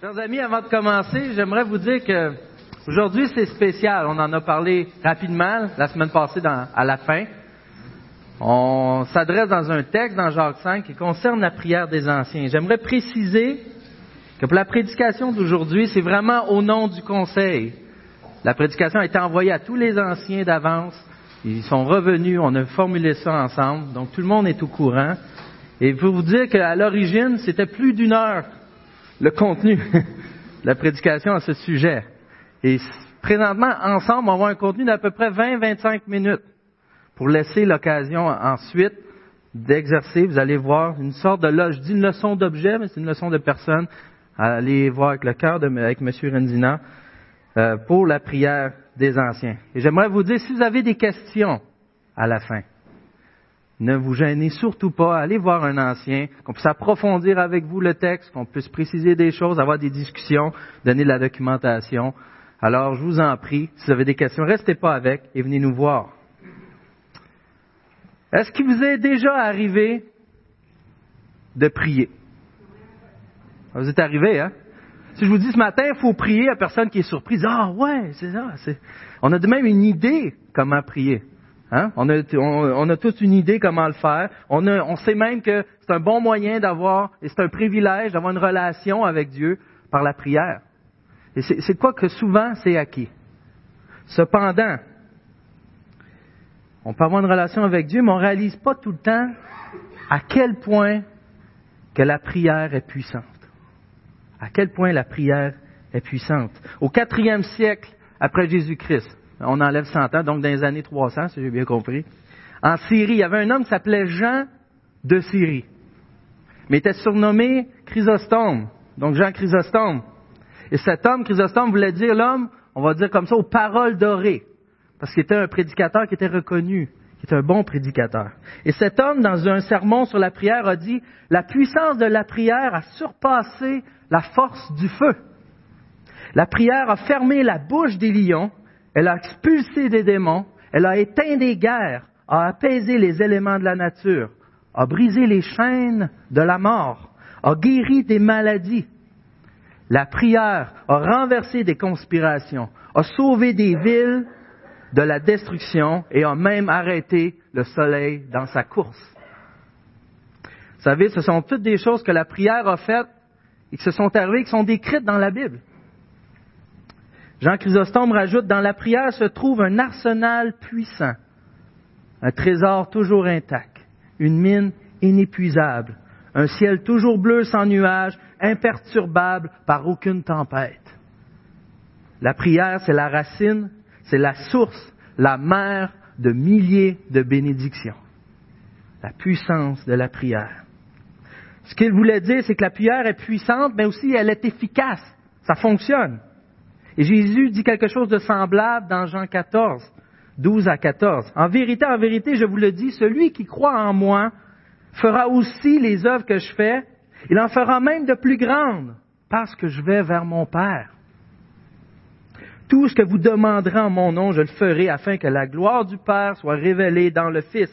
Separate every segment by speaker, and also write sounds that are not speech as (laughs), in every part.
Speaker 1: Chers amis, avant de commencer, j'aimerais vous dire que aujourd'hui c'est spécial. On en a parlé rapidement la semaine passée à la fin. On s'adresse dans un texte dans Jacques 5 qui concerne la prière des anciens. J'aimerais préciser que pour la prédication d'aujourd'hui, c'est vraiment au nom du conseil. La prédication a été envoyée à tous les anciens d'avance. Ils sont revenus, on a formulé ça ensemble, donc tout le monde est au courant. Et pour vous dire qu'à l'origine, c'était plus d'une heure le contenu de (laughs) la prédication à ce sujet. Et présentement, ensemble, on va avoir un contenu d'à peu près 20-25 minutes pour laisser l'occasion ensuite d'exercer. Vous allez voir une sorte de, là, je dis une leçon d'objet, mais c'est une leçon de personne. Allez voir avec le cœur avec M. Renzina euh, pour la prière des anciens. Et j'aimerais vous dire, si vous avez des questions à la fin, ne vous gênez surtout pas, allez voir un ancien, qu'on puisse approfondir avec vous le texte, qu'on puisse préciser des choses, avoir des discussions, donner de la documentation. Alors, je vous en prie, si vous avez des questions, restez pas avec et venez nous voir. Est-ce qu'il vous est déjà arrivé de prier? Vous êtes arrivé, hein? Si je vous dis ce matin, il faut prier à personne qui est surprise. Ah ouais, c'est ça. On a de même une idée comment prier. Hein? On, a, tous une idée comment le faire. On sait même que c'est un bon moyen d'avoir, et c'est un privilège d'avoir une relation avec Dieu par la prière. Et c'est quoi que souvent c'est acquis. Cependant, on peut avoir une relation avec Dieu, mais on ne réalise pas tout le temps à quel point que la prière est puissante. À quel point la prière est puissante. Au quatrième siècle après Jésus-Christ, on enlève 100 ans, donc dans les années 300, si j'ai bien compris. En Syrie, il y avait un homme qui s'appelait Jean de Syrie, mais il était surnommé Chrysostome, donc Jean Chrysostome. Et cet homme, Chrysostome, voulait dire l'homme, on va dire comme ça, aux paroles dorées, parce qu'il était un prédicateur qui était reconnu, qui était un bon prédicateur. Et cet homme, dans un sermon sur la prière, a dit, la puissance de la prière a surpassé la force du feu. La prière a fermé la bouche des lions elle a expulsé des démons, elle a éteint des guerres, a apaisé les éléments de la nature, a brisé les chaînes de la mort, a guéri des maladies. La prière a renversé des conspirations, a sauvé des villes de la destruction et a même arrêté le soleil dans sa course. Vous savez, ce sont toutes des choses que la prière a faites et qui se sont arrivées, qui sont décrites dans la Bible. Jean Chrysostome rajoute, dans la prière se trouve un arsenal puissant, un trésor toujours intact, une mine inépuisable, un ciel toujours bleu sans nuages, imperturbable par aucune tempête. La prière, c'est la racine, c'est la source, la mère de milliers de bénédictions. La puissance de la prière. Ce qu'il voulait dire, c'est que la prière est puissante, mais aussi elle est efficace. Ça fonctionne. Et Jésus dit quelque chose de semblable dans Jean 14, 12 à 14. En vérité, en vérité, je vous le dis, celui qui croit en moi fera aussi les œuvres que je fais. Il en fera même de plus grandes parce que je vais vers mon Père. Tout ce que vous demanderez en mon nom, je le ferai afin que la gloire du Père soit révélée dans le Fils.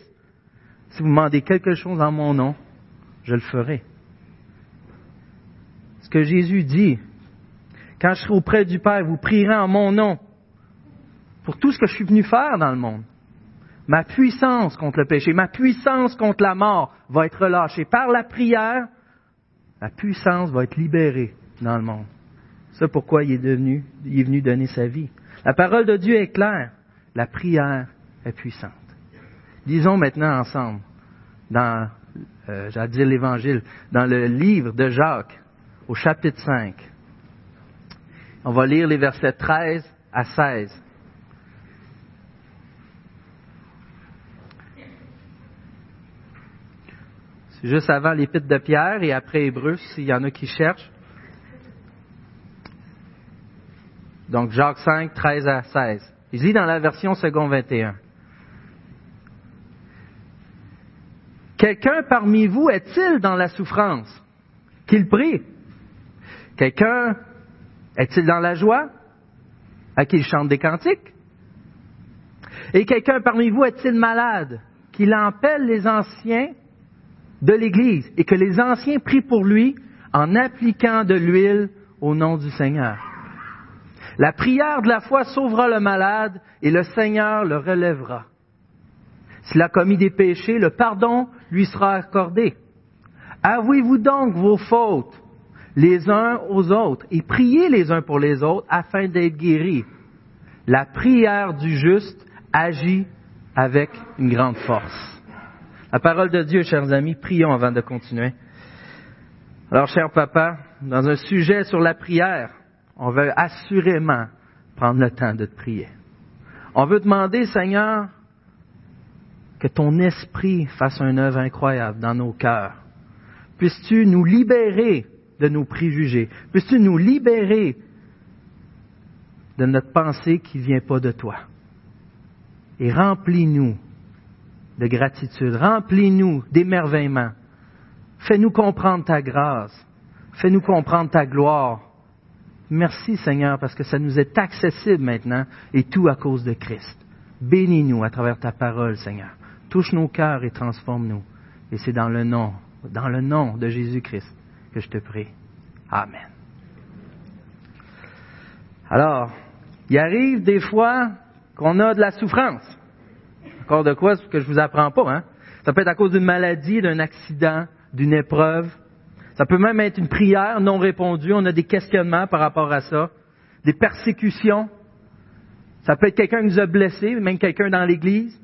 Speaker 1: Si vous demandez quelque chose en mon nom, je le ferai. Ce que Jésus dit, quand je serai auprès du Père, vous prierez en mon nom pour tout ce que je suis venu faire dans le monde. Ma puissance contre le péché, ma puissance contre la mort va être relâchée. Par la prière, la puissance va être libérée dans le monde. C'est pourquoi il est, venu donner sa vie. La parole de Dieu est claire. La prière est puissante. Disons maintenant ensemble, dans, euh, j'allais dire l'Évangile, dans le livre de Jacques, au chapitre 5, on va lire les versets 13 à 16. C'est juste avant l'épître de Pierre et après Hébreu, s'il y en a qui cherchent. Donc Jacques 5, 13 à 16. Il dit dans la version second 21. Quelqu'un parmi vous est-il dans la souffrance? Qu'il prie. Quelqu'un est-il dans la joie? À qui il chante des cantiques? Et quelqu'un parmi vous est-il malade? Qu'il appelle les anciens de l'Église et que les anciens prient pour lui en appliquant de l'huile au nom du Seigneur? La prière de la foi sauvera le malade et le Seigneur le relèvera. S'il a commis des péchés, le pardon lui sera accordé. Avouez-vous donc vos fautes les uns aux autres et priez les uns pour les autres afin d'être guéris. La prière du juste agit avec une grande force. La parole de Dieu, chers amis, prions avant de continuer. Alors, cher papa, dans un sujet sur la prière, on veut assurément prendre le temps de te prier. On veut demander, Seigneur, que ton esprit fasse une œuvre incroyable dans nos cœurs. Puisses-tu nous libérer de nos préjugés? Puisses-tu nous libérer de notre pensée qui ne vient pas de toi? Et remplis-nous de gratitude, remplis-nous d'émerveillement. Fais-nous comprendre ta grâce, fais-nous comprendre ta gloire. Merci Seigneur parce que ça nous est accessible maintenant et tout à cause de Christ. Bénis-nous à travers ta parole Seigneur. Touche nos cœurs et transforme-nous. Et c'est dans le nom, dans le nom de Jésus-Christ que je te prie. Amen. Alors, il arrive des fois qu'on a de la souffrance. Encore de quoi, ce que je vous apprends pas, hein? Ça peut être à cause d'une maladie, d'un accident, d'une épreuve. Ça peut même être une prière non répondue. On a des questionnements par rapport à ça. Des persécutions. Ça peut être quelqu'un qui nous a blessés, même quelqu'un dans l'Église.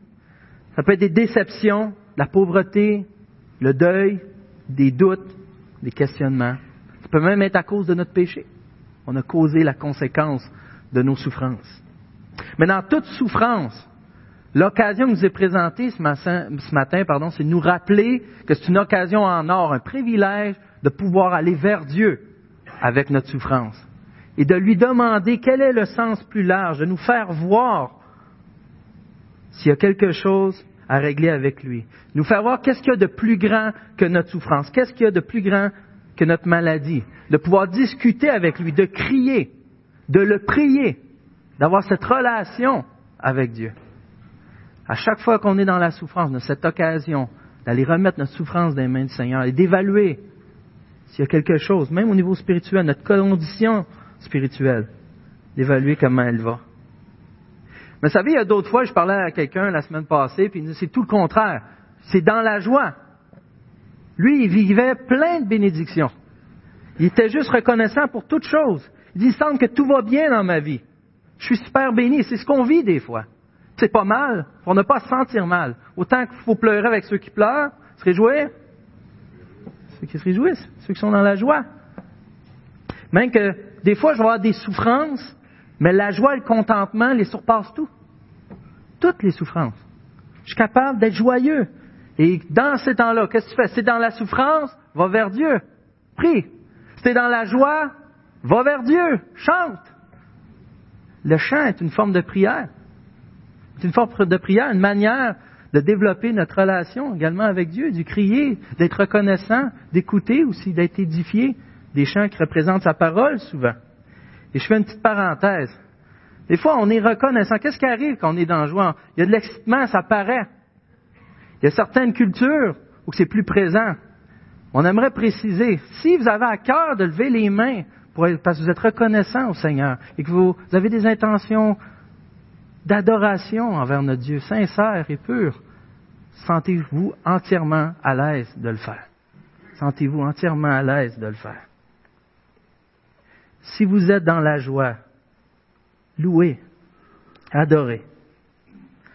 Speaker 1: Ça peut être des déceptions, la pauvreté, le deuil, des doutes, des questionnements. Ça peut même être à cause de notre péché. On a causé la conséquence de nos souffrances. Mais dans toute souffrance, l'occasion qui nous est présentée ce matin, ce matin pardon, c'est de nous rappeler que c'est une occasion en or, un privilège de pouvoir aller vers Dieu avec notre souffrance et de lui demander quel est le sens plus large, de nous faire voir s'il y a quelque chose à régler avec lui. Nous faire voir qu'est-ce qu'il y a de plus grand que notre souffrance, qu'est-ce qu'il y a de plus grand que notre maladie, de pouvoir discuter avec lui, de crier, de le prier, d'avoir cette relation avec Dieu. À chaque fois qu'on est dans la souffrance, de cette occasion d'aller remettre notre souffrance dans les mains du Seigneur et d'évaluer s'il y a quelque chose, même au niveau spirituel, notre condition spirituelle, d'évaluer comment elle va. Mais vous savez, il y a d'autres fois, je parlais à quelqu'un la semaine passée, puis il dit, c'est tout le contraire. C'est dans la joie. Lui, il vivait plein de bénédictions. Il était juste reconnaissant pour toutes choses. Il dit, il semble que tout va bien dans ma vie. Je suis super béni. C'est ce qu'on vit des fois. C'est pas mal. Pour ne pas se sentir mal. Autant qu'il faut pleurer avec ceux qui pleurent, se réjouir. Ceux qui se réjouissent, ceux qui sont dans la joie. Même que des fois, je vais avoir des souffrances, mais la joie et le contentement les surpassent tout. Toutes les souffrances. Je suis capable d'être joyeux. Et dans ces temps-là, qu'est-ce que tu fais? C'est dans la souffrance, va vers Dieu. Prie. C'est dans la joie, va vers Dieu. Chante. Le chant est une forme de prière. C'est une forme de prière, une manière de développer notre relation également avec Dieu, du crier, d'être reconnaissant, d'écouter aussi, d'être édifié. Des chants qui représentent sa parole souvent. Et je fais une petite parenthèse. Des fois, on est reconnaissant. Qu'est-ce qui arrive quand on est dans la joie? Il y a de l'excitement, ça paraît. Il y a certaines cultures où c'est plus présent. On aimerait préciser, si vous avez à cœur de lever les mains pour parce que vous êtes reconnaissant au Seigneur et que vous, avez des intentions d'adoration envers notre Dieu, sincère et pur, sentez-vous entièrement à l'aise de le faire. Sentez-vous entièrement à l'aise de le faire. Si vous êtes dans la joie, louez, adorez.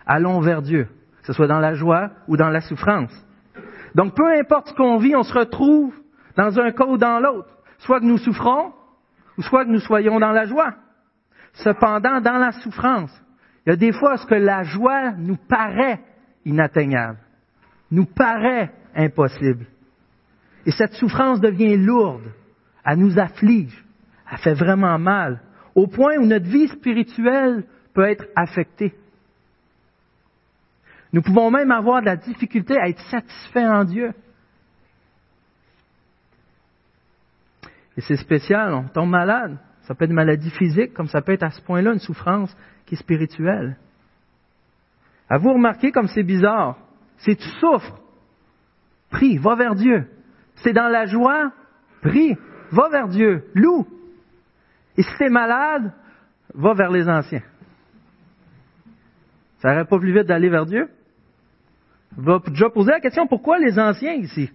Speaker 1: Allons vers Dieu, que ce soit dans la joie ou dans la souffrance. Donc peu importe ce qu'on vit, on se retrouve dans un cas ou dans l'autre. Soit que nous souffrons, ou soit que nous soyons dans la joie. Cependant, dans la souffrance, il y a des fois ce que la joie nous paraît inatteignable, nous paraît impossible. Et cette souffrance devient lourde, elle nous afflige, elle fait vraiment mal, au point où notre vie spirituelle peut être affectée. Nous pouvons même avoir de la difficulté à être satisfaits en Dieu. Et c'est spécial, on tombe malade. Ça peut être une maladie physique, comme ça peut être à ce point-là une souffrance qui est spirituelle. À vous remarquer comme c'est bizarre? Si tu souffres, prie, va vers Dieu. C'est dans la joie, prie, va vers Dieu, loue, Et si tu es malade, va vers les anciens. Ça n'aurait pas plus vite d'aller vers Dieu? Va déjà poser la question, pourquoi les anciens ici?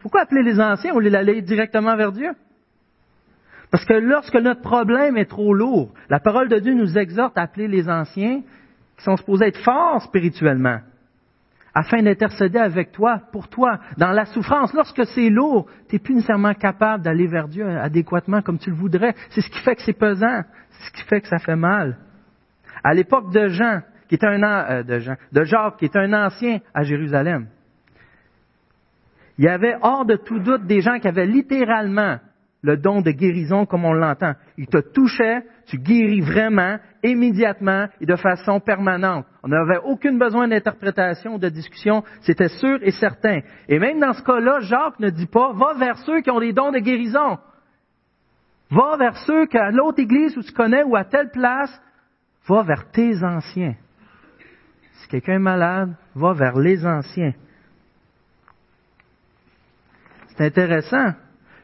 Speaker 1: Pourquoi appeler les anciens au lieu d'aller directement vers Dieu? Parce que lorsque notre problème est trop lourd, la parole de Dieu nous exhorte à appeler les anciens qui sont supposés être forts spirituellement, afin d'intercéder avec toi, pour toi, dans la souffrance. Lorsque c'est lourd, tu n'es plus nécessairement capable d'aller vers Dieu adéquatement comme tu le voudrais. C'est ce qui fait que c'est pesant, c'est ce qui fait que ça fait mal. À l'époque de Jean, qui était un euh, de Jean, de Jacques, qui était un ancien à Jérusalem, il y avait hors de tout doute des gens qui avaient littéralement le don de guérison comme on l'entend. Il te touchait, tu guéris vraiment, immédiatement et de façon permanente. On n'avait aucun besoin d'interprétation de discussion, c'était sûr et certain. Et même dans ce cas-là, Jacques ne dit pas, va vers ceux qui ont des dons de guérison. Va vers ceux qu'à l'autre église où tu connais ou à telle place, va vers tes anciens. Si quelqu'un est malade, va vers les anciens. C'est intéressant.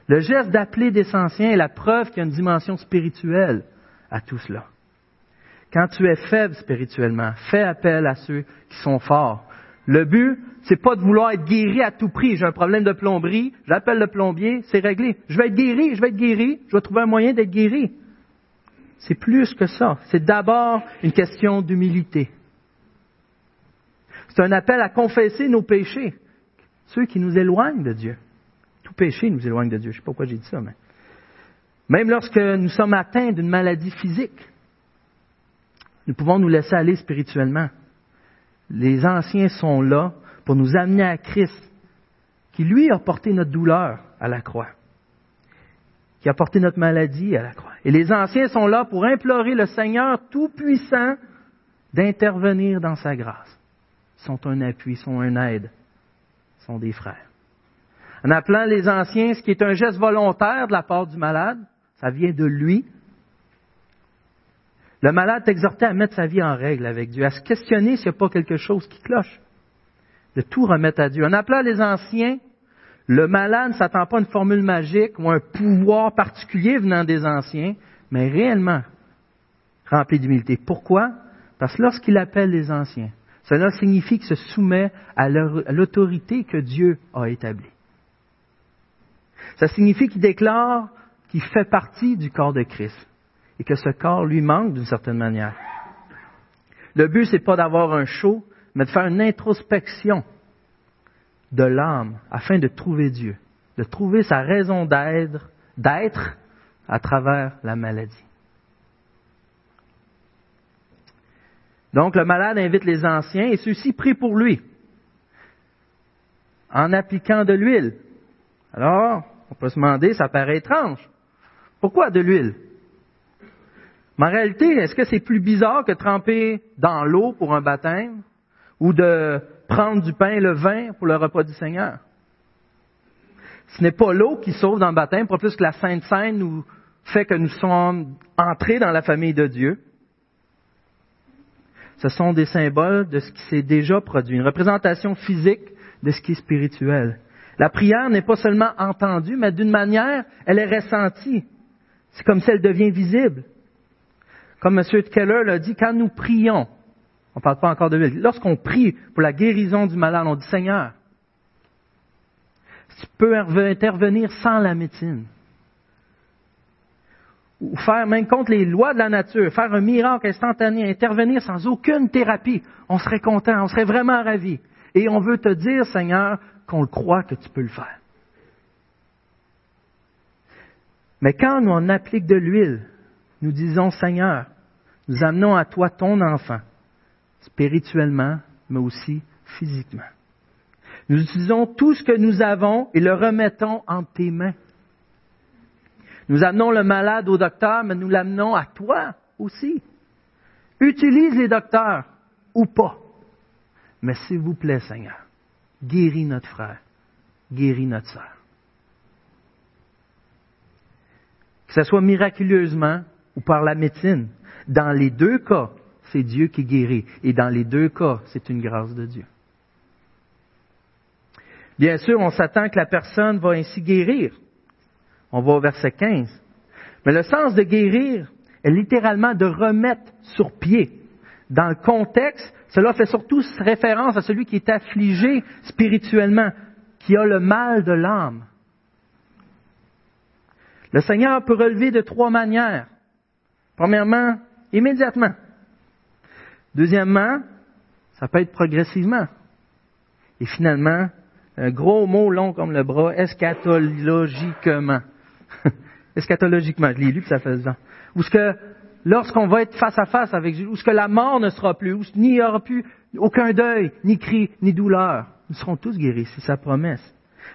Speaker 1: Le geste d'appeler des anciens est la preuve qu'il y a une dimension spirituelle à tout cela. Quand tu es faible spirituellement, fais appel à ceux qui sont forts. Le but, c'est pas de vouloir être guéri à tout prix. J'ai un problème de plomberie, j'appelle le plombier, c'est réglé. Je vais être guéri, je vais être guéri, je vais trouver un moyen d'être guéri. C'est plus que ça. C'est d'abord une question d'humilité. C'est un appel à confesser nos péchés, ceux qui nous éloignent de Dieu. Péché nous éloigne de Dieu. Je ne sais pas pourquoi j'ai dit ça, mais. Même lorsque nous sommes atteints d'une maladie physique, nous pouvons nous laisser aller spirituellement. Les anciens sont là pour nous amener à Christ, qui lui a porté notre douleur à la croix, qui a porté notre maladie à la croix. Et les anciens sont là pour implorer le Seigneur Tout-Puissant d'intervenir dans sa grâce. Ils sont un appui, ils sont un aide, ils sont des frères en appelant les anciens, ce qui est un geste volontaire de la part du malade, ça vient de lui. Le malade t'exhortait à mettre sa vie en règle avec Dieu, à se questionner s'il n'y a pas quelque chose qui cloche, de tout remettre à Dieu. En appelant les anciens, le malade ne s'attend pas à une formule magique ou un pouvoir particulier venant des anciens, mais réellement rempli d'humilité. Pourquoi? Parce que lorsqu'il appelle les anciens, cela signifie qu'il se soumet à l'autorité que Dieu a établie. Ça signifie qu'il déclare qu'il fait partie du corps de Christ et que ce corps lui manque d'une certaine manière. Le but, c'est pas d'avoir un show, mais de faire une introspection de l'âme afin de trouver Dieu, de trouver sa raison d'être, d'être à travers la maladie. Donc le malade invite les anciens et ceux-ci prient pour lui en appliquant de l'huile. Alors, on peut se demander, ça paraît étrange. Pourquoi de l'huile? Mais en réalité, est-ce que c'est plus bizarre que tremper dans l'eau pour un baptême ou de prendre du pain et le vin pour le repas du Seigneur? Ce n'est pas l'eau qui sauve dans le baptême, pas plus que la Sainte Seine nous fait que nous sommes entrés dans la famille de Dieu. Ce sont des symboles de ce qui s'est déjà produit, une représentation physique de ce qui est spirituel. La prière n'est pas seulement entendue, mais d'une manière, elle est ressentie. C'est comme si elle devient visible. Comme M. Keller l'a dit, quand nous prions, on ne parle pas encore de lui, lorsqu'on prie pour la guérison du malade, on dit Seigneur, tu peux intervenir sans la médecine. Ou faire même contre les lois de la nature, faire un miracle instantané, intervenir sans aucune thérapie, on serait content, on serait vraiment ravi. Et on veut te dire, Seigneur, qu'on le croit que tu peux le faire. Mais quand nous on applique de l'huile, nous disons Seigneur, nous amenons à toi ton enfant, spirituellement, mais aussi physiquement. Nous utilisons tout ce que nous avons et le remettons en tes mains. Nous amenons le malade au docteur, mais nous l'amenons à toi aussi. Utilise les docteurs ou pas. Mais s'il vous plaît, Seigneur, guéris notre frère, guéris notre sœur. Que ce soit miraculeusement ou par la médecine, dans les deux cas, c'est Dieu qui guérit. Et dans les deux cas, c'est une grâce de Dieu. Bien sûr, on s'attend que la personne va ainsi guérir. On va au verset 15. Mais le sens de guérir est littéralement de remettre sur pied. Dans le contexte, cela fait surtout référence à celui qui est affligé spirituellement, qui a le mal de l'âme. Le Seigneur peut relever de trois manières. Premièrement, immédiatement. Deuxièmement, ça peut être progressivement. Et finalement, un gros mot long comme le bras, eschatologiquement. (laughs) eschatologiquement, je l'ai lu, puis ça fait ça. Ou ce que, lorsqu'on va être face à face avec Jésus, où ce la mort ne sera plus, où il n'y aura plus aucun deuil, ni cri, ni douleur. Nous serons tous guéris, c'est sa promesse.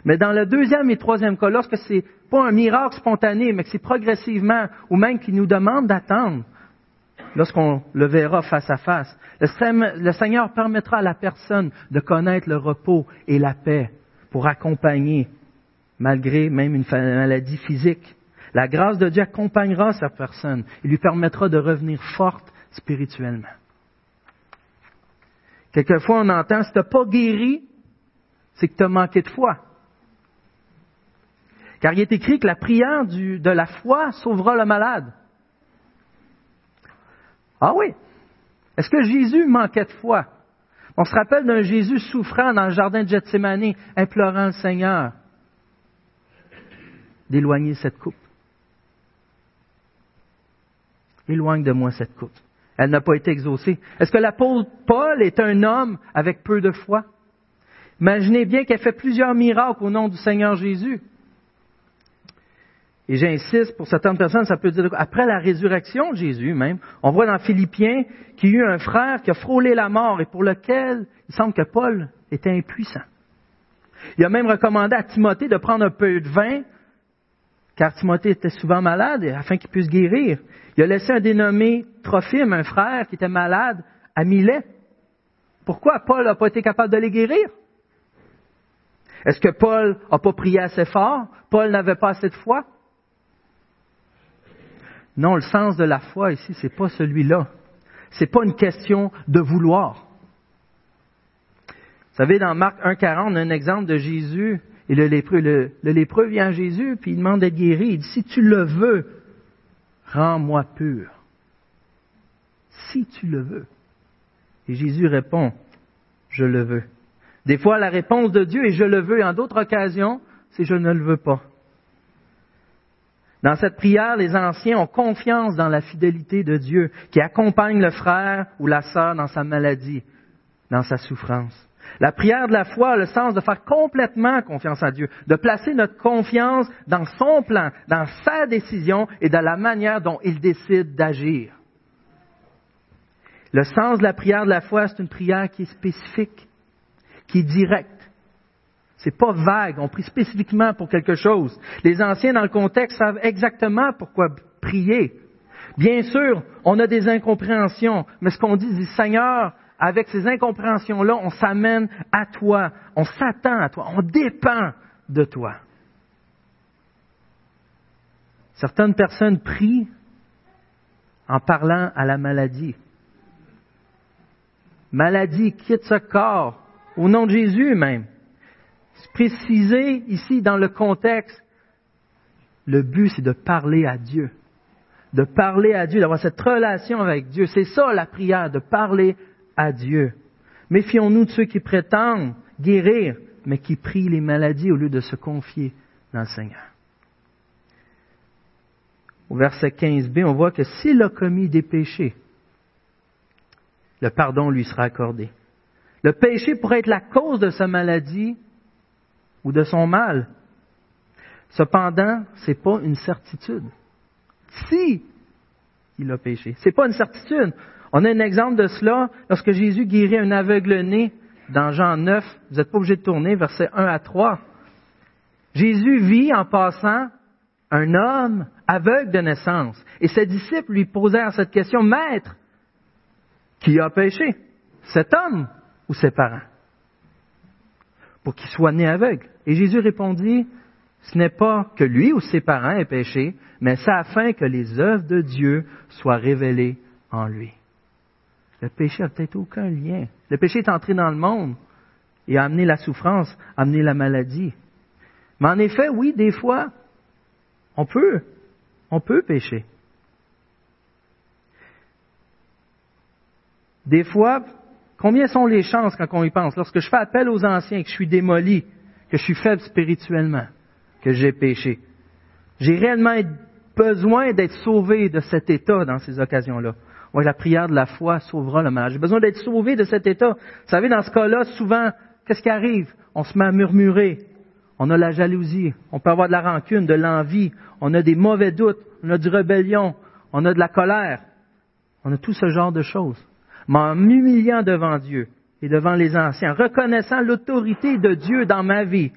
Speaker 1: Mais dans le deuxième et troisième cas, lorsque c'est pas un miracle spontané, mais que c'est progressivement, ou même qu'il nous demande d'attendre, lorsqu'on le verra face à face, le Seigneur permettra à la personne de connaître le repos et la paix pour accompagner, malgré même une maladie physique. La grâce de Dieu accompagnera cette personne et lui permettra de revenir forte spirituellement. Quelquefois, on entend, si tu pas guéri, c'est que tu as manqué de foi. Car il est écrit que la prière de la foi sauvera le malade. Ah oui. Est-ce que Jésus manquait de foi? On se rappelle d'un Jésus souffrant dans le jardin de Gethsemane, implorant le Seigneur d'éloigner cette coupe. Éloigne de moi cette coupe. Elle n'a pas été exaucée. Est-ce que l'apôtre Paul est un homme avec peu de foi? Imaginez bien qu'elle fait plusieurs miracles au nom du Seigneur Jésus. Et j'insiste, pour certaines personnes, ça peut dire, après la résurrection de Jésus même, on voit dans Philippiens qu'il y a eu un frère qui a frôlé la mort et pour lequel il semble que Paul était impuissant. Il a même recommandé à Timothée de prendre un peu de vin, car Timothée était souvent malade, afin qu'il puisse guérir. Il a laissé un dénommé Trophime, un frère qui était malade, à Milet. Pourquoi Paul n'a pas été capable de les guérir? Est-ce que Paul n'a pas prié assez fort? Paul n'avait pas assez de foi? Non, le sens de la foi ici, c'est pas celui-là. C'est pas une question de vouloir. Vous savez, dans Marc 1,40, on a un exemple de Jésus et le lépreux. Vient à Jésus, puis il demande d'être guéri. Il dit, si tu le veux, rends-moi pur. Si tu le veux. Et Jésus répond, je le veux. Des fois, la réponse de Dieu est je le veux, et en d'autres occasions, c'est je ne le veux pas. Dans cette prière, les anciens ont confiance dans la fidélité de Dieu qui accompagne le frère ou la sœur dans sa maladie, dans sa souffrance. La prière de la foi a le sens de faire complètement confiance à Dieu, de placer notre confiance dans son plan, dans sa décision et dans la manière dont il décide d'agir. Le sens de la prière de la foi, c'est une prière qui est spécifique, qui est directe, c'est pas vague, on prie spécifiquement pour quelque chose. Les anciens dans le contexte savent exactement pourquoi prier. Bien sûr, on a des incompréhensions, mais ce qu'on dit, dit Seigneur, avec ces incompréhensions-là, on s'amène à toi, on s'attend à toi, on dépend de toi. Certaines personnes prient en parlant à la maladie. Maladie, quitte ce corps, au nom de Jésus même préciser ici dans le contexte, le but c'est de parler à Dieu. De parler à Dieu, d'avoir cette relation avec Dieu. C'est ça la prière, de parler à Dieu. Méfions-nous de ceux qui prétendent guérir, mais qui prient les maladies au lieu de se confier dans le Seigneur. Au verset 15b, on voit que s'il a commis des péchés, le pardon lui sera accordé. Le péché pourrait être la cause de sa maladie, ou de son mal. Cependant, ce n'est pas une certitude. Si il a péché, ce n'est pas une certitude. On a un exemple de cela lorsque Jésus guérit un aveugle-né dans Jean 9. Vous n'êtes pas obligé de tourner, versets 1 à 3. Jésus vit en passant un homme aveugle de naissance. Et ses disciples lui posèrent cette question, Maître, qui a péché Cet homme ou ses parents pour qu'il soit né aveugle. Et Jésus répondit, ce n'est pas que lui ou ses parents aient péché, mais c'est afin que les œuvres de Dieu soient révélées en lui. Le péché n'a peut-être aucun lien. Le péché est entré dans le monde et a amené la souffrance, amené la maladie. Mais en effet, oui, des fois, on peut, On peut pécher. Des fois, combien sont les chances quand on y pense? Lorsque je fais appel aux anciens, que je suis démoli, que je suis faible spirituellement, que j'ai péché. J'ai réellement besoin d'être sauvé de cet état dans ces occasions-là. Oui, la prière de la foi sauvera le mal. J'ai besoin d'être sauvé de cet état. Vous savez, dans ce cas-là, souvent, qu'est-ce qui arrive? On se met à murmurer. On a la jalousie. On peut avoir de la rancune, de l'envie. On a des mauvais doutes. On a du rébellion. On a de la colère. On a tout ce genre de choses. Mais en m'humiliant devant Dieu et devant les anciens, reconnaissant l'autorité de Dieu dans ma vie,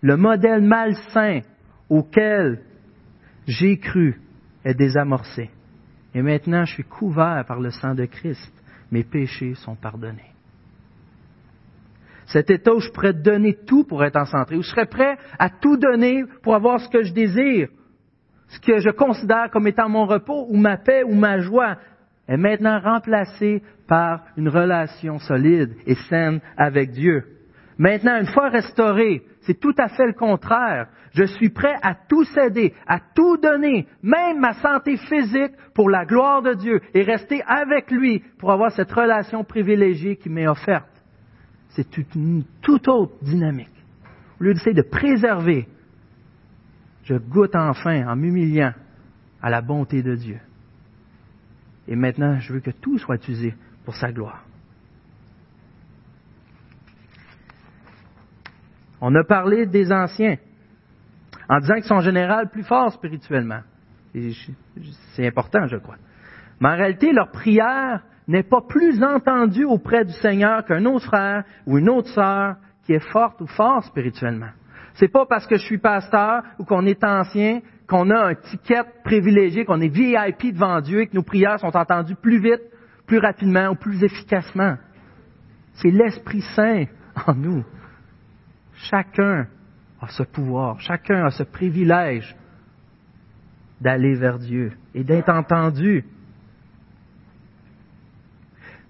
Speaker 1: le modèle malsain auquel j'ai cru est désamorcé. Et maintenant, je suis couvert par le sang de Christ. Mes péchés sont pardonnés. Cet état où je pourrais donner tout pour être en santé, où je serais prêt à tout donner pour avoir ce que je désire, ce que je considère comme étant mon repos ou ma paix ou ma joie, est maintenant remplacé par une relation solide et saine avec Dieu. Maintenant, une fois restauré, c'est tout à fait le contraire. Je suis prêt à tout céder, à tout donner, même ma santé physique pour la gloire de Dieu et rester avec lui pour avoir cette relation privilégiée qui m'est offerte. C'est une toute autre dynamique. Au lieu d'essayer de préserver, je goûte enfin en m'humiliant à la bonté de Dieu. Et maintenant, je veux que tout soit utilisé pour sa gloire. On a parlé des anciens en disant qu'ils sont en général plus forts spirituellement. C'est important, je crois. Mais en réalité, leur prière n'est pas plus entendue auprès du Seigneur qu'un autre frère ou une autre sœur qui est forte ou fort spirituellement. C'est pas parce que je suis pasteur ou qu'on est ancien qu'on a un ticket privilégié, qu'on est VIP devant Dieu et que nos prières sont entendues plus vite, plus rapidement ou plus efficacement. C'est l'Esprit Saint en nous. Chacun a ce pouvoir, chacun a ce privilège d'aller vers Dieu et d'être entendu.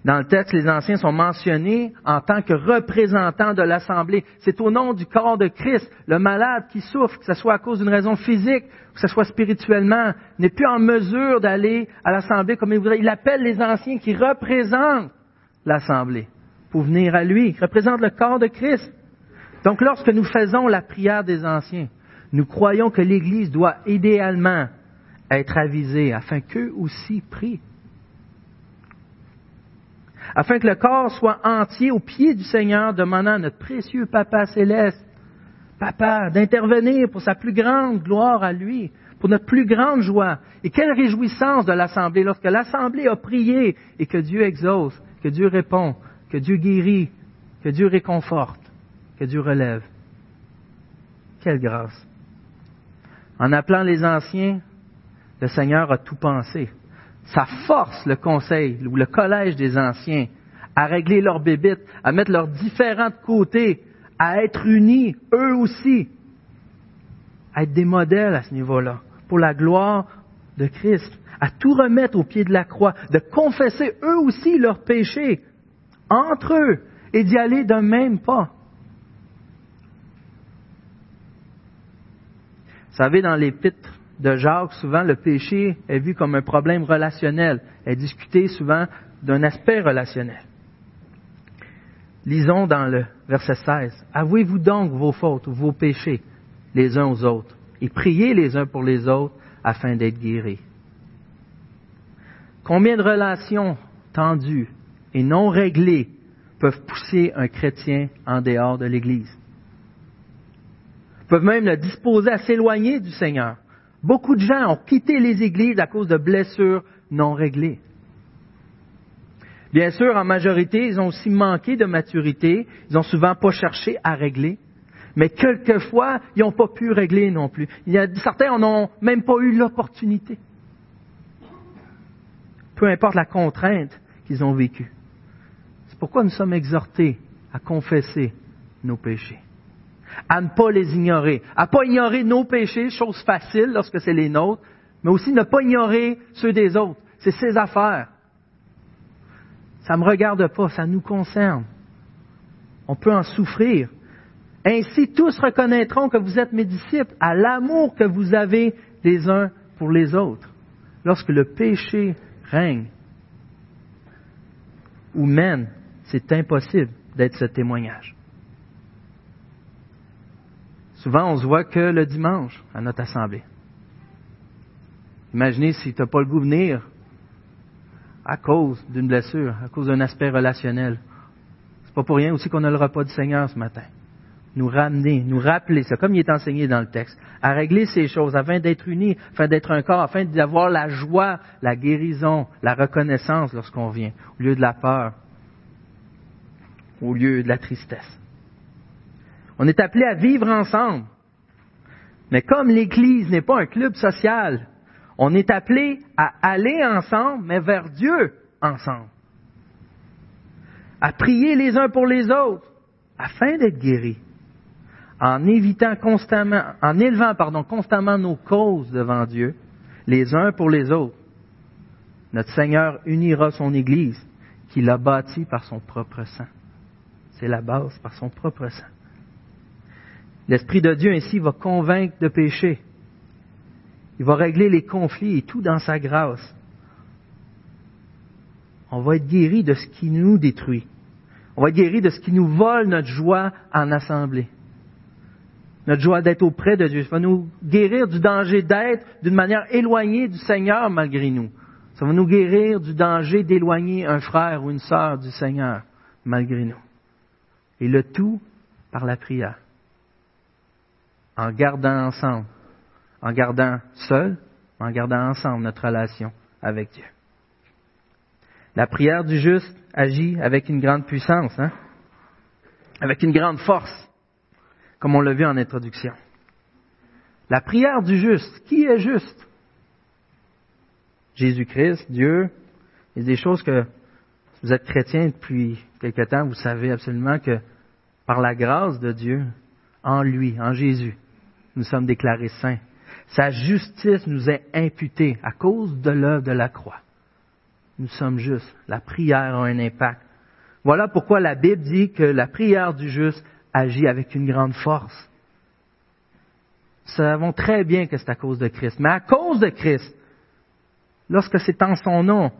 Speaker 1: Dans le texte, les anciens sont mentionnés en tant que représentants de l'Assemblée. C'est au nom du corps de Christ, le malade qui souffre, que ce soit à cause d'une raison physique, que ce soit spirituellement, n'est plus en mesure d'aller à l'Assemblée comme il voudrait. Il appelle les anciens qui représentent l'Assemblée pour venir à lui, qui représentent le corps de Christ. Donc lorsque nous faisons la prière des anciens, nous croyons que l'Église doit idéalement être avisée afin qu'eux aussi prient. Afin que le corps soit entier au pied du Seigneur, demandant à notre précieux Papa céleste, Papa, d'intervenir pour sa plus grande gloire à lui, pour notre plus grande joie. Et quelle réjouissance de l'Assemblée lorsque l'Assemblée a prié et que Dieu exauce, que Dieu répond, que Dieu guérit, que Dieu réconforte que Dieu relève. Quelle grâce. En appelant les anciens, le Seigneur a tout pensé. Ça force le conseil ou le collège des anciens à régler leurs bébites, à mettre leurs différents côtés, à être unis, eux aussi, à être des modèles à ce niveau-là, pour la gloire de Christ, à tout remettre au pied de la croix, de confesser eux aussi leurs péchés entre eux et d'y aller d'un même pas. Vous savez, dans l'épître de Jacques, souvent le péché est vu comme un problème relationnel, est discuté souvent d'un aspect relationnel. Lisons dans le verset 16. Avouez-vous donc vos fautes vos péchés les uns aux autres et priez les uns pour les autres afin d'être guéris. Combien de relations tendues et non réglées peuvent pousser un chrétien en dehors de l'Église? Peuvent même le disposer à s'éloigner du Seigneur. Beaucoup de gens ont quitté les églises à cause de blessures non réglées. Bien sûr, en majorité, ils ont aussi manqué de maturité. Ils n'ont souvent pas cherché à régler. Mais quelquefois, ils n'ont pas pu régler non plus. Il y a, certains n'ont même pas eu l'opportunité. Peu importe la contrainte qu'ils ont vécue. C'est pourquoi nous sommes exhortés à confesser nos péchés à ne pas les ignorer, à ne pas ignorer nos péchés, chose facile lorsque c'est les nôtres, mais aussi ne pas ignorer ceux des autres. C'est ses affaires. Ça ne me regarde pas, ça nous concerne. On peut en souffrir. Ainsi, tous reconnaîtront que vous êtes mes disciples à l'amour que vous avez les uns pour les autres. Lorsque le péché règne ou mène, c'est impossible d'être ce témoignage. Souvent, on se voit que le dimanche à notre assemblée. Imaginez si tu n'as pas le goût de venir à cause d'une blessure, à cause d'un aspect relationnel. C'est pas pour rien aussi qu'on a le repas du Seigneur ce matin. Nous ramener, nous rappeler, c'est comme il est enseigné dans le texte, à régler ces choses afin d'être unis, afin d'être un corps, afin d'avoir la joie, la guérison, la reconnaissance lorsqu'on vient, au lieu de la peur, au lieu de la tristesse. On est appelé à vivre ensemble. Mais comme l'Église n'est pas un club social, on est appelé à aller ensemble, mais vers Dieu ensemble. À prier les uns pour les autres, afin d'être guéris. En évitant constamment, en élevant, constamment nos causes devant Dieu, les uns pour les autres. Notre Seigneur unira son Église, qu'il a bâtie par son propre sang. C'est la base, par son propre sang. L'Esprit de Dieu ainsi va convaincre de péché. Il va régler les conflits et tout dans sa grâce. On va être guéri de ce qui nous détruit. On va être guéri de ce qui nous vole notre joie en assemblée. Notre joie d'être auprès de Dieu. Ça va nous guérir du danger d'être d'une manière éloignée du Seigneur malgré nous. Ça va nous guérir du danger d'éloigner un frère ou une sœur du Seigneur malgré nous. Et le tout par la prière en gardant ensemble, en gardant seul, en gardant ensemble notre relation avec Dieu. La prière du juste agit avec une grande puissance, hein? avec une grande force, comme on l'a vu en introduction. La prière du juste, qui est juste? Jésus-Christ, Dieu. Il des choses que vous êtes chrétien depuis quelque temps, vous savez absolument que par la grâce de Dieu, en lui, en Jésus, nous sommes déclarés saints. Sa justice nous est imputée à cause de l'œuvre de la croix. Nous sommes justes. La prière a un impact. Voilà pourquoi la Bible dit que la prière du juste agit avec une grande force. Nous savons très bien que c'est à cause de Christ. Mais à cause de Christ, lorsque c'est en son nom,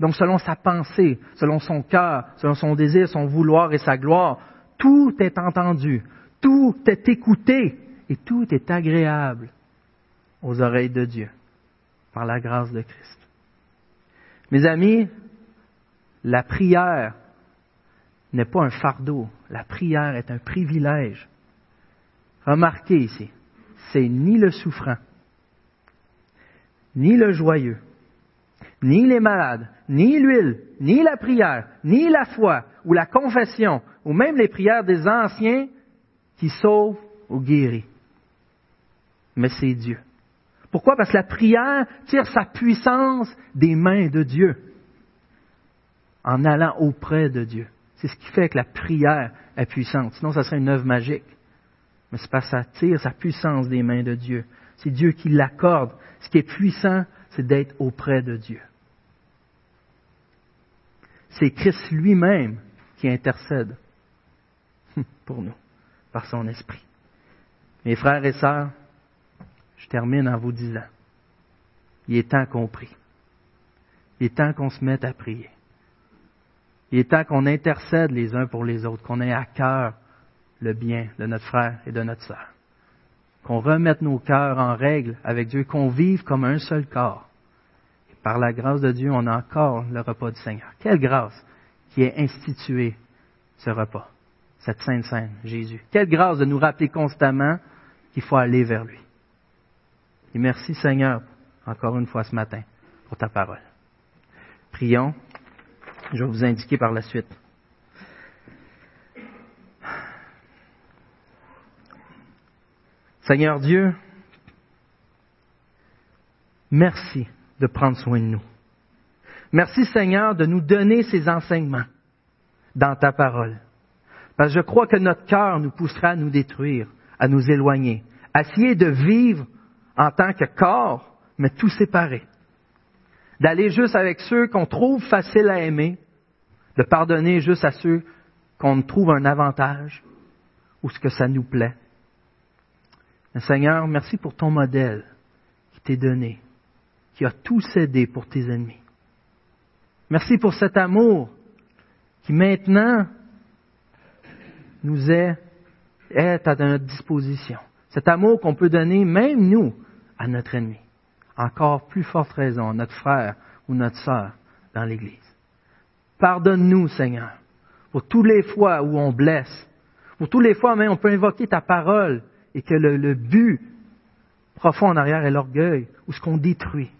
Speaker 1: donc selon sa pensée, selon son cœur, selon son désir, son vouloir et sa gloire, tout est entendu, tout est écouté et tout est agréable aux oreilles de Dieu par la grâce de Christ. Mes amis, la prière n'est pas un fardeau, la prière est un privilège. Remarquez ici, c'est ni le souffrant, ni le joyeux, ni les malades, ni l'huile, ni la prière, ni la foi, ou la confession, ou même les prières des anciens qui sauvent ou guérissent mais c'est Dieu. Pourquoi? Parce que la prière tire sa puissance des mains de Dieu en allant auprès de Dieu. C'est ce qui fait que la prière est puissante. Sinon, ça serait une œuvre magique. Mais c'est parce que ça tire sa puissance des mains de Dieu. C'est Dieu qui l'accorde. Ce qui est puissant, c'est d'être auprès de Dieu. C'est Christ lui-même qui intercède (laughs) pour nous par son esprit. Mes frères et sœurs, je termine en vous disant, il est temps qu'on prie. Il est temps qu'on se mette à prier. Il est temps qu'on intercède les uns pour les autres, qu'on ait à cœur le bien de notre frère et de notre sœur. Qu'on remette nos cœurs en règle avec Dieu, qu'on vive comme un seul corps. Et par la grâce de Dieu, on a encore le repas du Seigneur. Quelle grâce qui est instituée ce repas, cette Sainte Sainte, Jésus. Quelle grâce de nous rappeler constamment qu'il faut aller vers lui. Et merci Seigneur, encore une fois ce matin, pour ta parole. Prions. Je vais vous indiquer par la suite. Seigneur Dieu, merci de prendre soin de nous. Merci Seigneur de nous donner ces enseignements dans ta parole. Parce que je crois que notre cœur nous poussera à nous détruire, à nous éloigner, à essayer de vivre en tant que corps, mais tout séparé. D'aller juste avec ceux qu'on trouve faciles à aimer, de pardonner juste à ceux qu'on trouve un avantage ou ce que ça nous plaît. Seigneur, merci pour ton modèle qui t'est donné, qui a tout cédé pour tes ennemis. Merci pour cet amour qui maintenant nous est à notre disposition. Cet amour qu'on peut donner, même nous, à notre ennemi. Encore plus forte raison, notre frère ou notre sœur dans l'Église. Pardonne-nous, Seigneur, pour toutes les fois où on blesse, pour toutes les fois même on peut invoquer ta parole et que le, le but profond en arrière est l'orgueil ou ce qu'on détruit.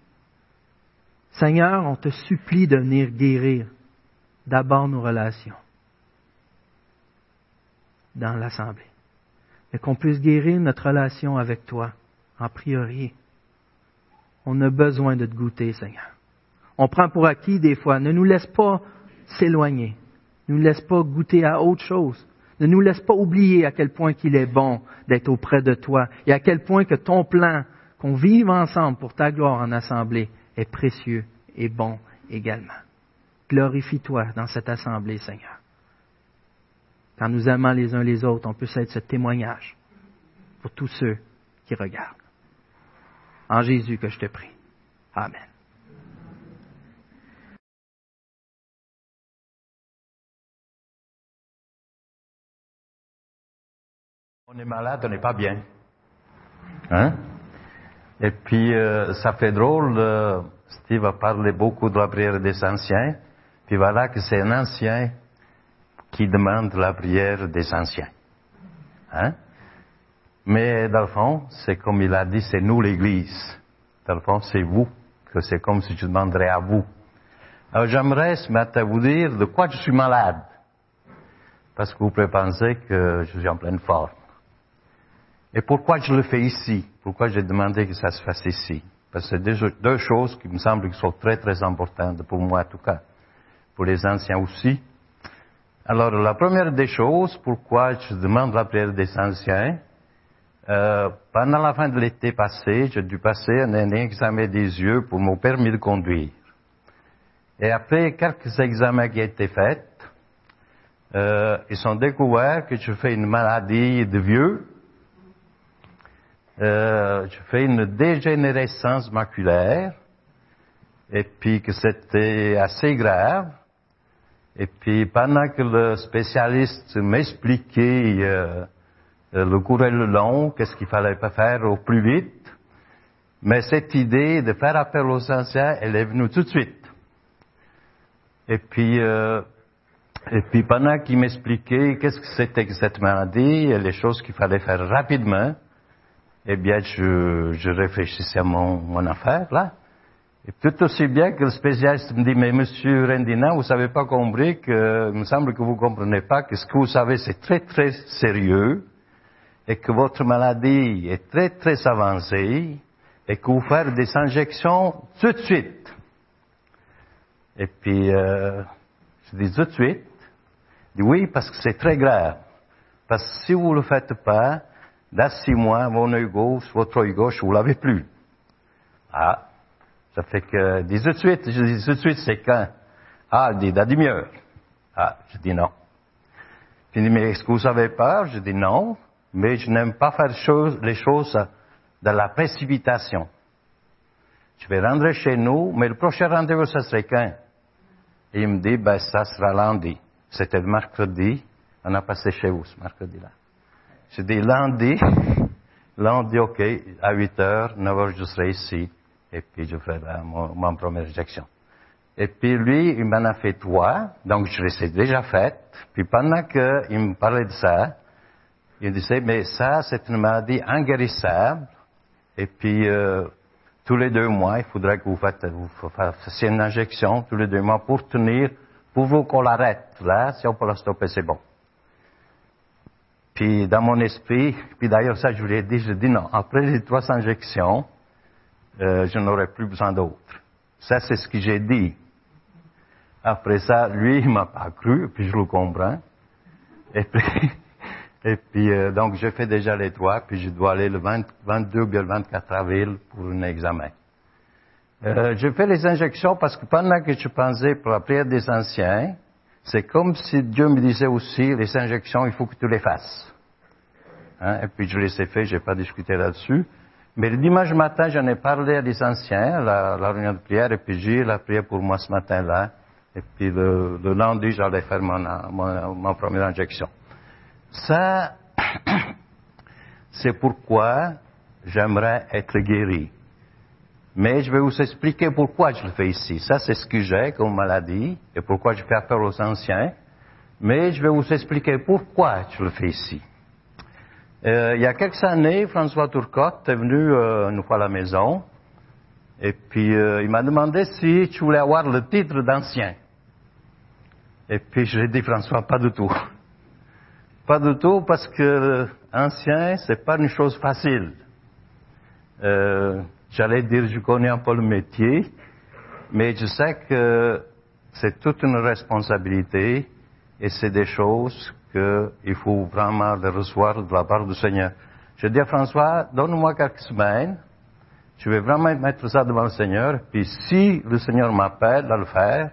Speaker 1: Seigneur, on te supplie de venir guérir d'abord nos relations dans l'Assemblée. Et qu'on puisse guérir notre relation avec toi en priori. On a besoin de te goûter, Seigneur. On prend pour acquis des fois. Ne nous laisse pas s'éloigner. Ne nous laisse pas goûter à autre chose. Ne nous laisse pas oublier à quel point qu'il est bon d'être auprès de toi et à quel point que ton plan, qu'on vive ensemble pour ta gloire en assemblée, est précieux et bon également. Glorifie-toi dans cette assemblée, Seigneur. Quand nous aimons les uns les autres, on peut être ce témoignage pour tous ceux qui regardent. En Jésus que je te prie. Amen.
Speaker 2: On est malade, on n'est pas bien. Hein? Et puis, euh, ça fait drôle, euh, Steve a parlé beaucoup de la prière des anciens, puis voilà que c'est un ancien qui demande la prière des anciens. Hein? Mais dans le fond, c'est comme il a dit, c'est nous l'Église. Dans le fond, c'est vous, que c'est comme si je demanderais à vous. Alors j'aimerais ce matin vous dire de quoi je suis malade. Parce que vous pouvez penser que je suis en pleine forme. Et pourquoi je le fais ici? Pourquoi j'ai demandé que ça se fasse ici? Parce que c'est deux, choses qui me semblent qui sont très très importantes, pour moi en tout cas, pour les anciens aussi. Alors la première des choses, pourquoi je demande la prière des anciens, euh, pendant la fin de l'été passé, j'ai dû passer un, examen des yeux pour mon permis de conduire. Et après quelques examens qui été faits, euh, ils ont découvert que je fais une maladie de vieux, euh, je fais une dégénérescence maculaire, et puis que c'était assez grave. Et puis pendant que le spécialiste m'expliquait euh, le cours est le long, qu'est-ce qu'il fallait pas faire au plus vite, mais cette idée de faire appel aux anciens, elle est venue tout de suite. Et puis, euh, et puis pendant qu'il m'expliquait qu'est-ce que c'était que cette maladie, et les choses qu'il fallait faire rapidement, eh bien, je, je réfléchissais à mon, mon, affaire, là. Et tout aussi bien que le spécialiste me dit, mais monsieur Rendina, vous savez pas compris que, il me semble que vous comprenez pas que ce que vous savez, c'est très, très sérieux, et que votre maladie est très, très avancée, et que vous faites des injections tout de suite. Et puis, euh, je dis tout de suite, je dis oui, parce que c'est très grave. Parce que si vous ne le faites pas, dans six mois, mon œil gauche, votre œil gauche, vous l'avez plus. Ah, ça fait que, dis tout de suite, je dis tout de suite, c'est quand? Ah, il dit, dans demi Ah, je dis non. Il dit, mais est-ce que vous avez peur? Je dis non, mais je n'aime pas faire les choses dans la précipitation. Je vais rentrer chez nous, mais le prochain rendez-vous, ça serait quand? Et il me dit, ben, ça sera lundi. C'était le mercredi. On a passé chez vous, ce mercredi-là. Je dis lundi, (laughs) lundi, ok, à 8 heures, 9 heures, je serai ici. Et puis, je ferai mon, mon première injection. Et puis, lui, il m'en a fait trois. Donc, je l'ai déjà faite. Puis, pendant qu'il me parlait de ça, il disait, mais ça, c'est une maladie inguérissable. Et puis, euh, tous les deux mois, il faudrait que vous, fassiez une injection tous les deux mois pour tenir, pour vous qu'on l'arrête. Là, si on peut la stopper, c'est bon. Puis dans mon esprit, puis d'ailleurs ça je lui ai dit, je dis non, après les trois injections, euh, je n'aurai plus besoin d'autres. Ça c'est ce que j'ai dit. Après ça, lui il m'a pas cru, puis je le comprends. Et puis, (laughs) et puis euh, donc j'ai fait déjà les trois, puis je dois aller le 22 ou le 24 avril pour un examen. Euh, je fais les injections parce que pendant que je pensais pour la prière des anciens, c'est comme si Dieu me disait aussi, les injections, il faut que tu les fasses. Hein? Et puis je les ai fait, je n'ai pas discuté là-dessus. Mais le dimanche matin, j'en ai parlé à des anciens, la, la réunion de prière, et puis j'ai la prière pour moi ce matin-là. Et puis le, lundi, j'allais faire mon, mon première injection. Ça, (coughs) c'est pourquoi j'aimerais être guéri. Mais je vais vous expliquer pourquoi je le fais ici. Ça, c'est ce que j'ai comme maladie et pourquoi je fais appel aux anciens. Mais je vais vous expliquer pourquoi je le fais ici. Euh, il y a quelques années, François Turcotte est venu euh, une fois à la maison et puis euh, il m'a demandé si tu voulais avoir le titre d'ancien. Et puis je lui ai dit, François, pas du tout. Pas du tout parce que ancien, c'est pas une chose facile. Euh, J'allais dire, je connais un peu le métier, mais je sais que c'est toute une responsabilité et c'est des choses qu'il faut vraiment recevoir de la part du Seigneur. Je dis à François, donne-moi quelques semaines, je vais vraiment mettre ça devant le Seigneur, puis si le Seigneur m'appelle à le faire,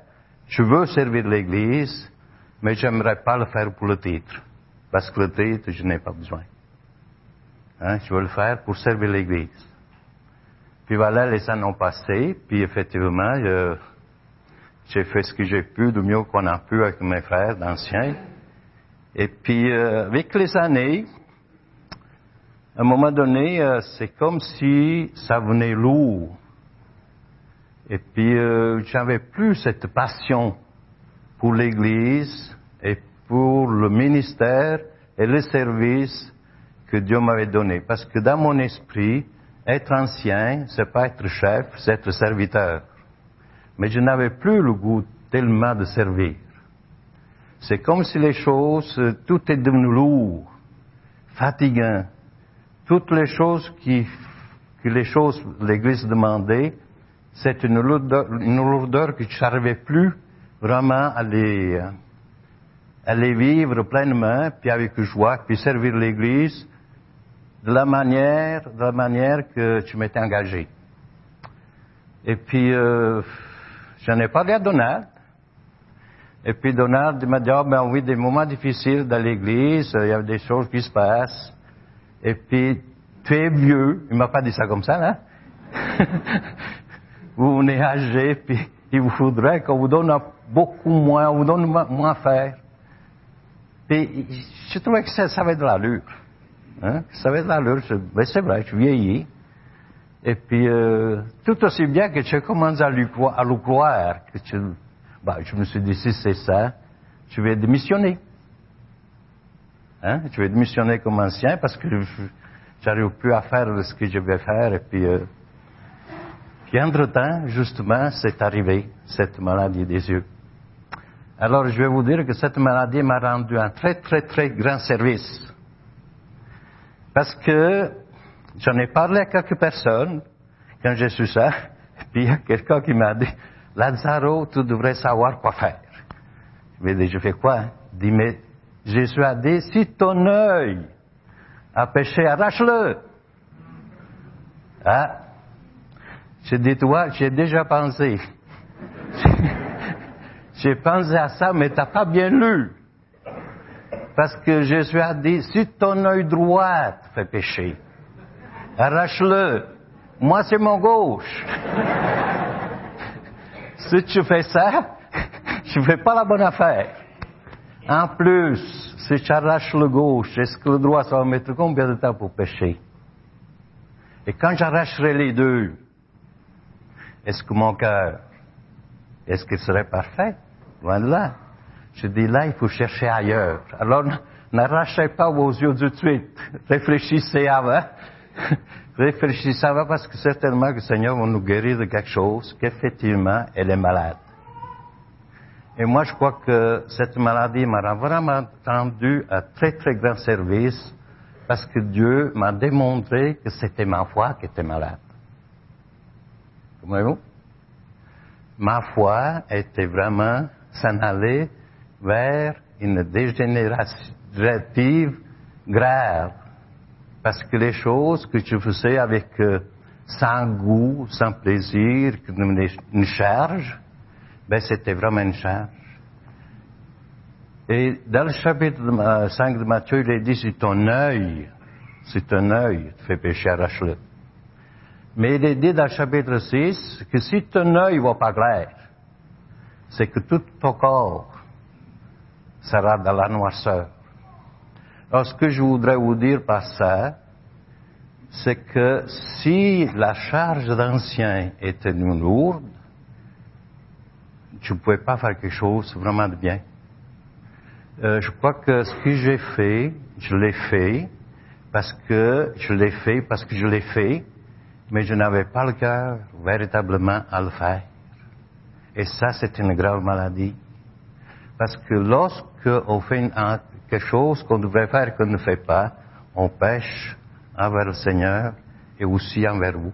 Speaker 2: je veux servir l'Église, mais j'aimerais pas le faire pour le titre, parce que le titre, je n'ai pas besoin. Hein, je veux le faire pour servir l'Église. Puis voilà, les années ont passé, puis effectivement, j'ai fait ce que j'ai pu, du mieux qu'on a pu avec mes frères d'anciens. Et puis, euh, avec les années, à un moment donné, euh, c'est comme si ça venait lourd. Et puis, euh, j'avais plus cette passion pour l'Église et pour le ministère et le service que Dieu m'avait donné. Parce que dans mon esprit, être ancien, c'est pas être chef, c'est être serviteur. Mais je n'avais plus le goût tellement de servir. C'est comme si les choses, tout est devenu lourd, fatigant. Toutes les choses qui, que les choses, l'Église demandait, c'est une lourdeur, une lourdeur que je n'arrivais plus vraiment à les, les vivre pleinement, puis avec joie, puis servir l'Église de la manière, de la manière que tu m'étais engagé. Et puis, euh, j'en ai parlé à Donald. Et puis Donald m'a dit, oh, ben oui, des moments difficiles dans l'église, il y a des choses qui se passent. Et puis, tu es vieux. Il m'a pas dit ça comme ça, hein? (laughs) vous venez âgé, puis il vous faudrait qu'on vous donne beaucoup moins, on vous donne moins à faire. Puis, je trouvais que ça, avait de l'allure. Hein? Ça avait de l'allure. Ben, c'est vrai, je vieillis. Et puis, euh, tout aussi bien que je commence à lui à le croire, que bah, je me suis dit, si c'est ça, je vais démissionner. Hein? Je vais démissionner comme ancien parce que j'arrive plus à faire ce que je vais faire. Et puis, euh, puis entre-temps, justement, c'est arrivé, cette maladie des yeux. Alors, je vais vous dire que cette maladie m'a rendu un très, très, très grand service. Parce que j'en ai parlé à quelques personnes quand j'ai su ça, (laughs) puis il y a quelqu'un qui m'a dit, Lazaro, tu devrais savoir quoi faire. Je lui ai dit, je fais quoi? Il dit, mais Jésus a dit, si ton œil a péché, arrache-le. Ah. J'ai dit, toi, j'ai déjà pensé. (laughs) j'ai pensé à ça, mais t'as pas bien lu. Parce que Jésus a dit, si ton œil droit fait pécher, arrache-le. Moi, c'est mon gauche. (laughs) si tu fais ça, (laughs) ne fais pas la bonne affaire. En plus, si tu arraches le gauche, est-ce que le droit, ça va mettre combien de temps pour pécher? Et quand j'arracherai les deux, est-ce que mon cœur, est-ce qu'il serait parfait? Loin de là. Je dis là, il faut chercher ailleurs. Alors, n'arrachez pas vos yeux de suite. Réfléchissez avant. (laughs) Réfléchissez avant parce que certainement que le Seigneur va nous guérir de quelque chose qu'effectivement, elle est malade. Et moi, je crois que cette maladie m'a vraiment rendu un très, très grand service parce que Dieu m'a démontré que c'était ma foi qui était malade. Comprenez-vous? Ma foi était vraiment s'en aller vers une dégénérative grave. Parce que les choses que je faisais avec euh, sans goût, sans plaisir, une charge, ben c'était vraiment une charge. Et dans le chapitre 5 de Matthieu, il est dit, c'est ton œil, c'est ton œil te fait pécher, arrache-le. Mais il est dit dans le chapitre 6 que si ton œil va pas clair, c'est que tout ton corps sera dans la noirceur. Alors, ce que je voudrais vous dire par ça, c'est que si la charge d'ancien était lourde, tu ne pouvais pas faire quelque chose vraiment de bien. Euh, je crois que ce que j'ai fait, je l'ai fait parce que je l'ai fait parce que je l'ai fait, mais je n'avais pas le cœur véritablement à le faire. Et ça, c'est une grave maladie. Parce que lorsque on fait quelque chose qu'on devrait faire et qu'on ne fait pas, on pêche envers le Seigneur et aussi envers vous.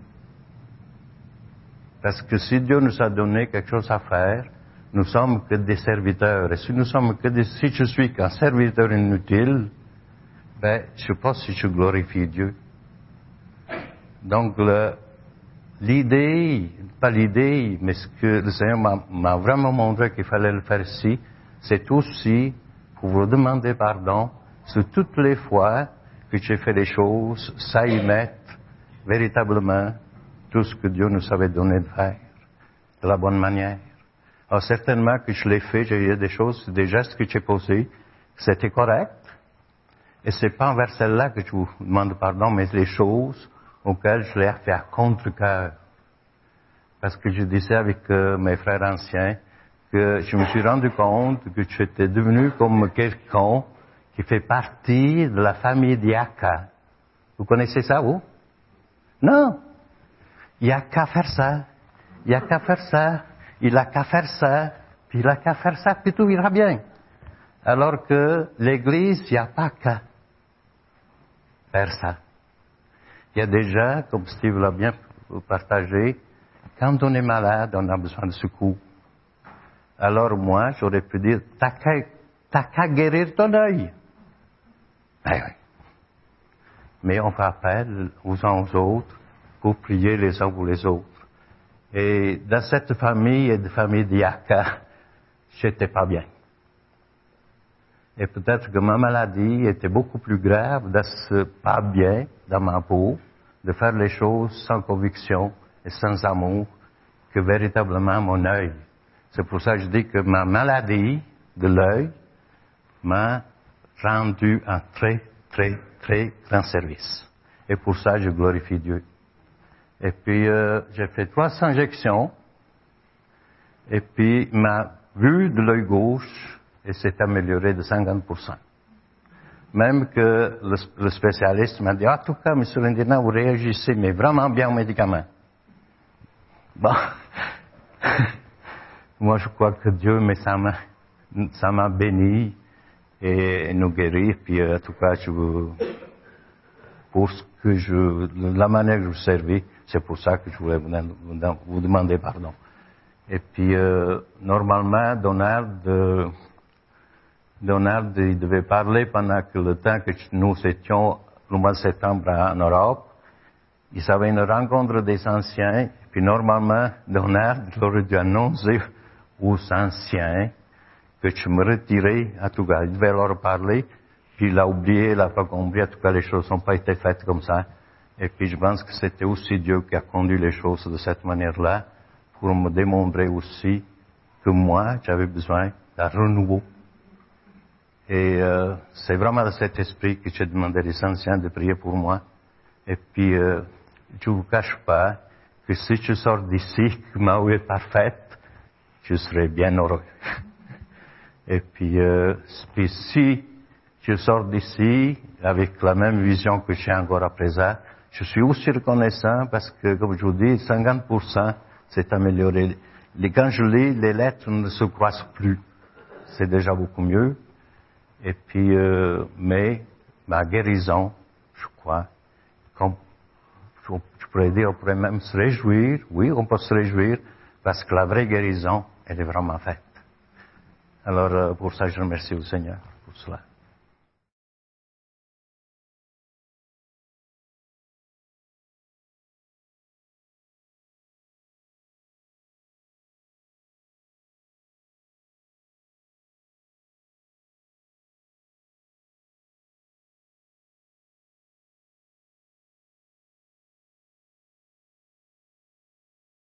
Speaker 2: Parce que si Dieu nous a donné quelque chose à faire, nous sommes que des serviteurs. Et si nous sommes que des, si je suis qu'un serviteur inutile, ben, je pas si je glorifie Dieu. Donc, l'idée, pas l'idée, mais ce que le Seigneur m'a vraiment montré qu'il fallait le faire ici, c'est aussi pour vous demander pardon sur toutes les fois que j'ai fait des choses sans y mettre véritablement tout ce que Dieu nous avait donné de faire de la bonne manière. Alors certainement que je l'ai fait, j'ai eu des choses, des gestes que j'ai posés, c'était correct. Et c'est pas envers celle-là que je vous demande pardon, mais les choses auxquelles je l'ai fait à contre-cœur. Parce que je disais avec euh, mes frères anciens que je me suis rendu compte que j'étais devenu comme quelqu'un qui fait partie de la famille d'Yaka. Vous connaissez ça, vous? Non. Il a qu'à faire ça. Il a qu'à faire ça. Il a qu'à faire ça. Puis il a qu'à faire ça, puis tout ira bien. Alors que l'Église, il n'y a pas qu'à faire ça. Il y a déjà, comme Steve l'a bien partagé, quand on est malade, on a besoin de secours. Alors moi, j'aurais pu dire, t'as qu'à guérir ton œil. Ben oui. Mais on appel aux uns aux autres pour prier les uns pour les autres. Et dans cette famille et de famille d'Iaka, j'étais pas bien. Et peut-être que ma maladie était beaucoup plus grave de ce pas bien dans ma peau, de faire les choses sans conviction et sans amour, que véritablement mon œil. C'est pour ça que je dis que ma maladie de l'œil m'a rendu un très, très, très grand service. Et pour ça, je glorifie Dieu. Et puis, euh, j'ai fait trois injections. Et puis, ma vue de l'œil gauche s'est améliorée de 50%. Même que le, spécialiste m'a dit, en tout cas, M. Lindina, vous réagissez, mais vraiment bien aux médicaments. Bon. (laughs) Moi, je crois que Dieu, mais ça m'a, ça m'a béni et nous guérir. Puis, euh, en tout cas, je vous, pour ce que je, la manière que je vous servis, c'est pour ça que je voulais vous, demander pardon. Et puis, euh, normalement, Donald, euh, Donald, il devait parler pendant que le temps que nous étions le mois de septembre en Europe. Il y avait une rencontre des anciens, puis normalement, Donald aurait dû annoncer aux anciens que je me retirais, en tout cas, il devait leur parler, puis il a oublié, il n'a pas compris, en tout cas, les choses n'ont pas été faites comme ça. Et puis je pense que c'était aussi Dieu qui a conduit les choses de cette manière-là, pour me démontrer aussi que moi, j'avais besoin d'un renouveau. Et euh, c'est vraiment de cet esprit que j'ai demandé aux anciens de prier pour moi. Et puis, euh, je ne vous cache pas que si je sors d'ici, que ma vie est parfaite, je serai bien heureux. (laughs) Et puis, euh, si je sors d'ici avec la même vision que j'ai encore à présent, je suis aussi reconnaissant parce que, comme je vous dis, 50% s'est amélioré. quand je lis, les lettres ne se croisent plus. C'est déjà beaucoup mieux. Et puis, euh, mais ma guérison, je crois, comme je pourrais dire, on pourrait même se réjouir. Oui, on peut se réjouir parce que la vraie guérison, elle est vraiment faite. Alors, euh, pour ça, je remercie le Seigneur pour cela.